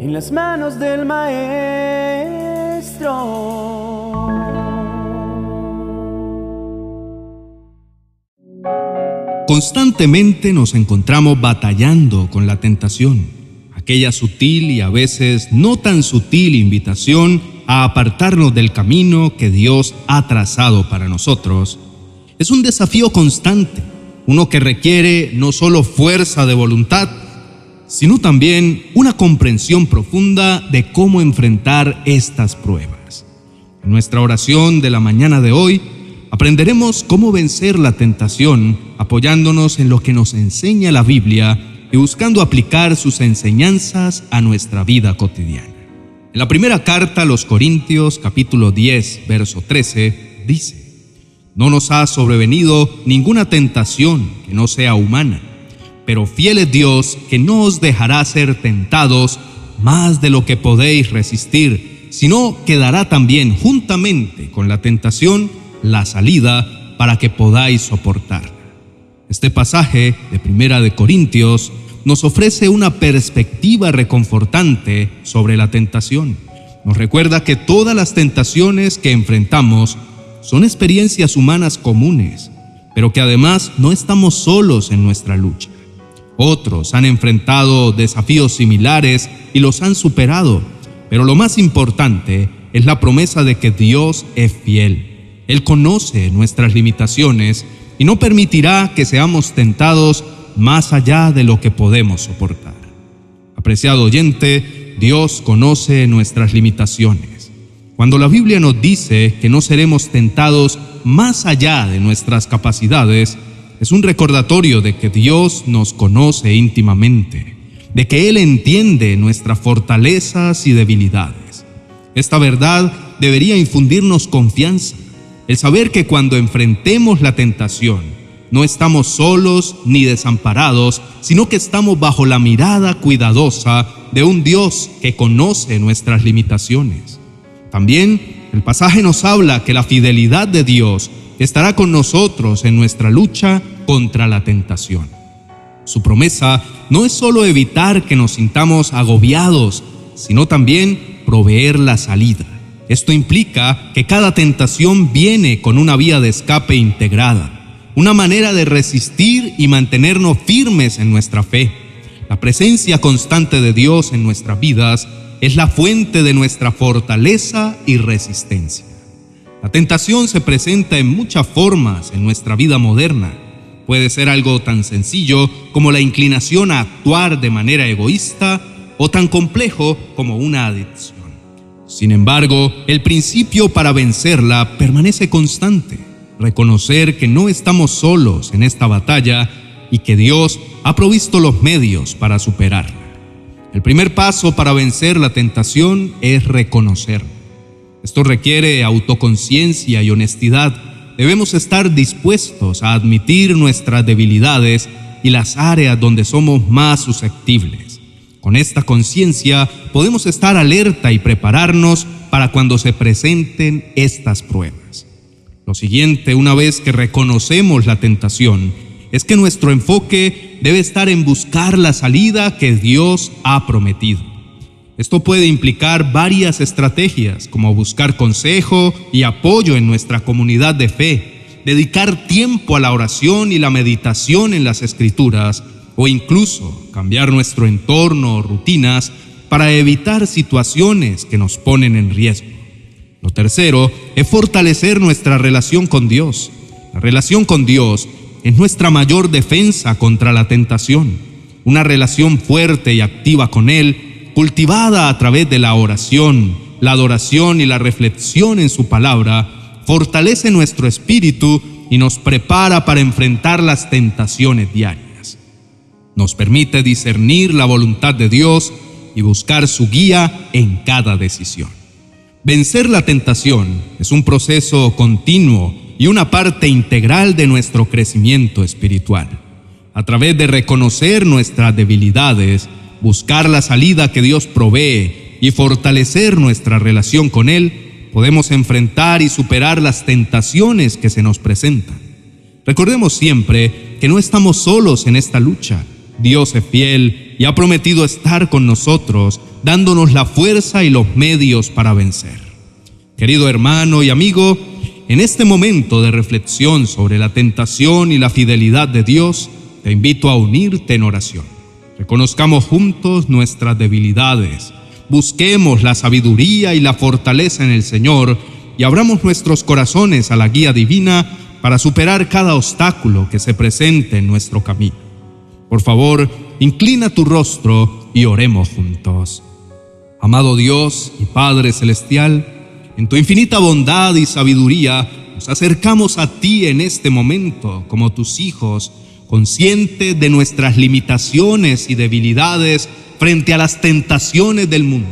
en las manos del Maestro. Constantemente nos encontramos batallando con la tentación, aquella sutil y a veces no tan sutil invitación a apartarnos del camino que Dios ha trazado para nosotros. Es un desafío constante, uno que requiere no solo fuerza de voluntad, sino también una comprensión profunda de cómo enfrentar estas pruebas. En nuestra oración de la mañana de hoy, aprenderemos cómo vencer la tentación apoyándonos en lo que nos enseña la Biblia y buscando aplicar sus enseñanzas a nuestra vida cotidiana. En la primera carta a los Corintios capítulo 10, verso 13, dice, No nos ha sobrevenido ninguna tentación que no sea humana pero fiel es Dios que no os dejará ser tentados más de lo que podéis resistir, sino que dará también juntamente con la tentación la salida para que podáis soportar. Este pasaje de Primera de Corintios nos ofrece una perspectiva reconfortante sobre la tentación. Nos recuerda que todas las tentaciones que enfrentamos son experiencias humanas comunes, pero que además no estamos solos en nuestra lucha. Otros han enfrentado desafíos similares y los han superado, pero lo más importante es la promesa de que Dios es fiel. Él conoce nuestras limitaciones y no permitirá que seamos tentados más allá de lo que podemos soportar. Apreciado oyente, Dios conoce nuestras limitaciones. Cuando la Biblia nos dice que no seremos tentados más allá de nuestras capacidades, es un recordatorio de que Dios nos conoce íntimamente, de que Él entiende nuestras fortalezas y debilidades. Esta verdad debería infundirnos confianza, el saber que cuando enfrentemos la tentación, no estamos solos ni desamparados, sino que estamos bajo la mirada cuidadosa de un Dios que conoce nuestras limitaciones. También el pasaje nos habla que la fidelidad de Dios estará con nosotros en nuestra lucha contra la tentación. Su promesa no es solo evitar que nos sintamos agobiados, sino también proveer la salida. Esto implica que cada tentación viene con una vía de escape integrada, una manera de resistir y mantenernos firmes en nuestra fe. La presencia constante de Dios en nuestras vidas es la fuente de nuestra fortaleza y resistencia. La tentación se presenta en muchas formas en nuestra vida moderna. Puede ser algo tan sencillo como la inclinación a actuar de manera egoísta o tan complejo como una adicción. Sin embargo, el principio para vencerla permanece constante. Reconocer que no estamos solos en esta batalla y que Dios ha provisto los medios para superarla. El primer paso para vencer la tentación es reconocer esto requiere autoconciencia y honestidad. Debemos estar dispuestos a admitir nuestras debilidades y las áreas donde somos más susceptibles. Con esta conciencia podemos estar alerta y prepararnos para cuando se presenten estas pruebas. Lo siguiente, una vez que reconocemos la tentación, es que nuestro enfoque debe estar en buscar la salida que Dios ha prometido. Esto puede implicar varias estrategias, como buscar consejo y apoyo en nuestra comunidad de fe, dedicar tiempo a la oración y la meditación en las escrituras, o incluso cambiar nuestro entorno o rutinas para evitar situaciones que nos ponen en riesgo. Lo tercero es fortalecer nuestra relación con Dios. La relación con Dios es nuestra mayor defensa contra la tentación. Una relación fuerte y activa con Él cultivada a través de la oración, la adoración y la reflexión en su palabra, fortalece nuestro espíritu y nos prepara para enfrentar las tentaciones diarias. Nos permite discernir la voluntad de Dios y buscar su guía en cada decisión. Vencer la tentación es un proceso continuo y una parte integral de nuestro crecimiento espiritual. A través de reconocer nuestras debilidades, buscar la salida que Dios provee y fortalecer nuestra relación con Él, podemos enfrentar y superar las tentaciones que se nos presentan. Recordemos siempre que no estamos solos en esta lucha. Dios es fiel y ha prometido estar con nosotros, dándonos la fuerza y los medios para vencer. Querido hermano y amigo, en este momento de reflexión sobre la tentación y la fidelidad de Dios, te invito a unirte en oración. Reconozcamos juntos nuestras debilidades, busquemos la sabiduría y la fortaleza en el Señor y abramos nuestros corazones a la guía divina para superar cada obstáculo que se presente en nuestro camino. Por favor, inclina tu rostro y oremos juntos. Amado Dios y Padre Celestial, en tu infinita bondad y sabiduría, nos acercamos a ti en este momento como tus hijos, conscientes de nuestras limitaciones y debilidades frente a las tentaciones del mundo.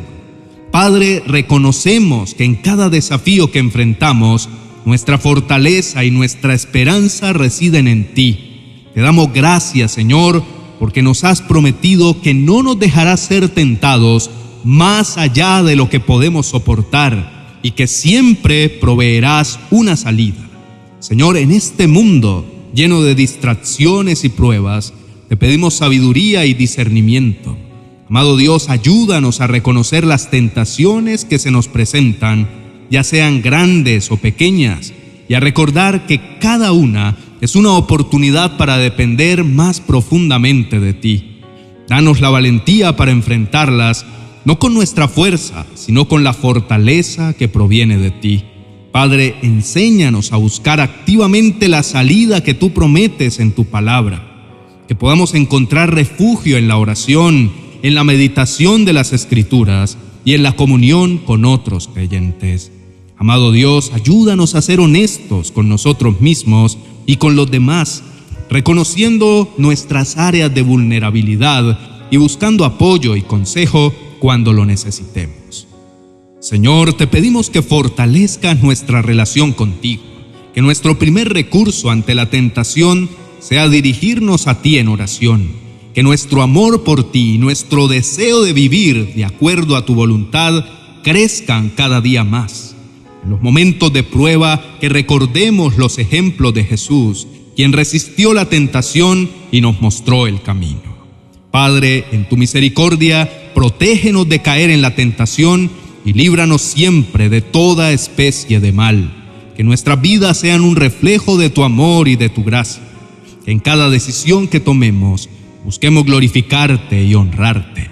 Padre, reconocemos que en cada desafío que enfrentamos, nuestra fortaleza y nuestra esperanza residen en ti. Te damos gracias, Señor, porque nos has prometido que no nos dejarás ser tentados más allá de lo que podemos soportar y que siempre proveerás una salida. Señor, en este mundo lleno de distracciones y pruebas, te pedimos sabiduría y discernimiento. Amado Dios, ayúdanos a reconocer las tentaciones que se nos presentan ya sean grandes o pequeñas, y a recordar que cada una es una oportunidad para depender más profundamente de ti. Danos la valentía para enfrentarlas, no con nuestra fuerza, sino con la fortaleza que proviene de ti. Padre, enséñanos a buscar activamente la salida que tú prometes en tu palabra, que podamos encontrar refugio en la oración, en la meditación de las escrituras y en la comunión con otros creyentes. Amado Dios, ayúdanos a ser honestos con nosotros mismos y con los demás, reconociendo nuestras áreas de vulnerabilidad y buscando apoyo y consejo cuando lo necesitemos. Señor, te pedimos que fortalezcas nuestra relación contigo, que nuestro primer recurso ante la tentación sea dirigirnos a ti en oración, que nuestro amor por ti y nuestro deseo de vivir de acuerdo a tu voluntad crezcan cada día más en los momentos de prueba que recordemos los ejemplos de Jesús, quien resistió la tentación y nos mostró el camino. Padre, en tu misericordia, protégenos de caer en la tentación y líbranos siempre de toda especie de mal. Que nuestras vidas sean un reflejo de tu amor y de tu gracia. Que en cada decisión que tomemos busquemos glorificarte y honrarte.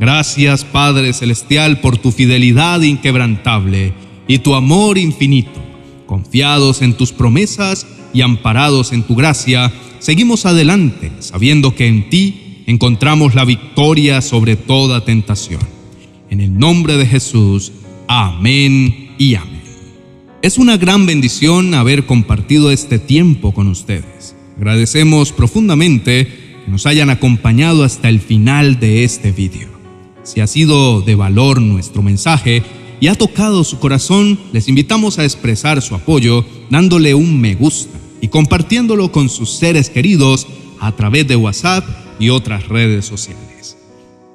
Gracias, Padre Celestial, por tu fidelidad inquebrantable y tu amor infinito. Confiados en tus promesas y amparados en tu gracia, seguimos adelante, sabiendo que en ti encontramos la victoria sobre toda tentación. En el nombre de Jesús, amén y amén. Es una gran bendición haber compartido este tiempo con ustedes. Agradecemos profundamente que nos hayan acompañado hasta el final de este video. Si ha sido de valor nuestro mensaje, y ha tocado su corazón, les invitamos a expresar su apoyo dándole un me gusta y compartiéndolo con sus seres queridos a través de WhatsApp y otras redes sociales.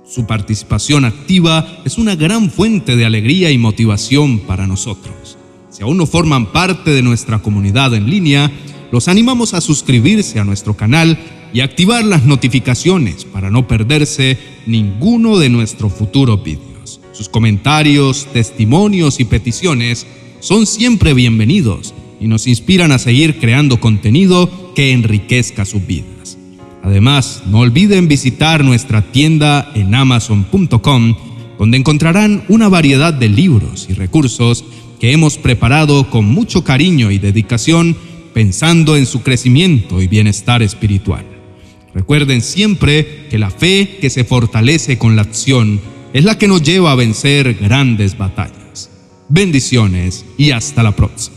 Su participación activa es una gran fuente de alegría y motivación para nosotros. Si aún no forman parte de nuestra comunidad en línea, los animamos a suscribirse a nuestro canal y activar las notificaciones para no perderse ninguno de nuestros futuros vídeos. Sus comentarios, testimonios y peticiones son siempre bienvenidos y nos inspiran a seguir creando contenido que enriquezca sus vidas. Además, no olviden visitar nuestra tienda en amazon.com, donde encontrarán una variedad de libros y recursos que hemos preparado con mucho cariño y dedicación pensando en su crecimiento y bienestar espiritual. Recuerden siempre que la fe que se fortalece con la acción es la que nos lleva a vencer grandes batallas. Bendiciones y hasta la próxima.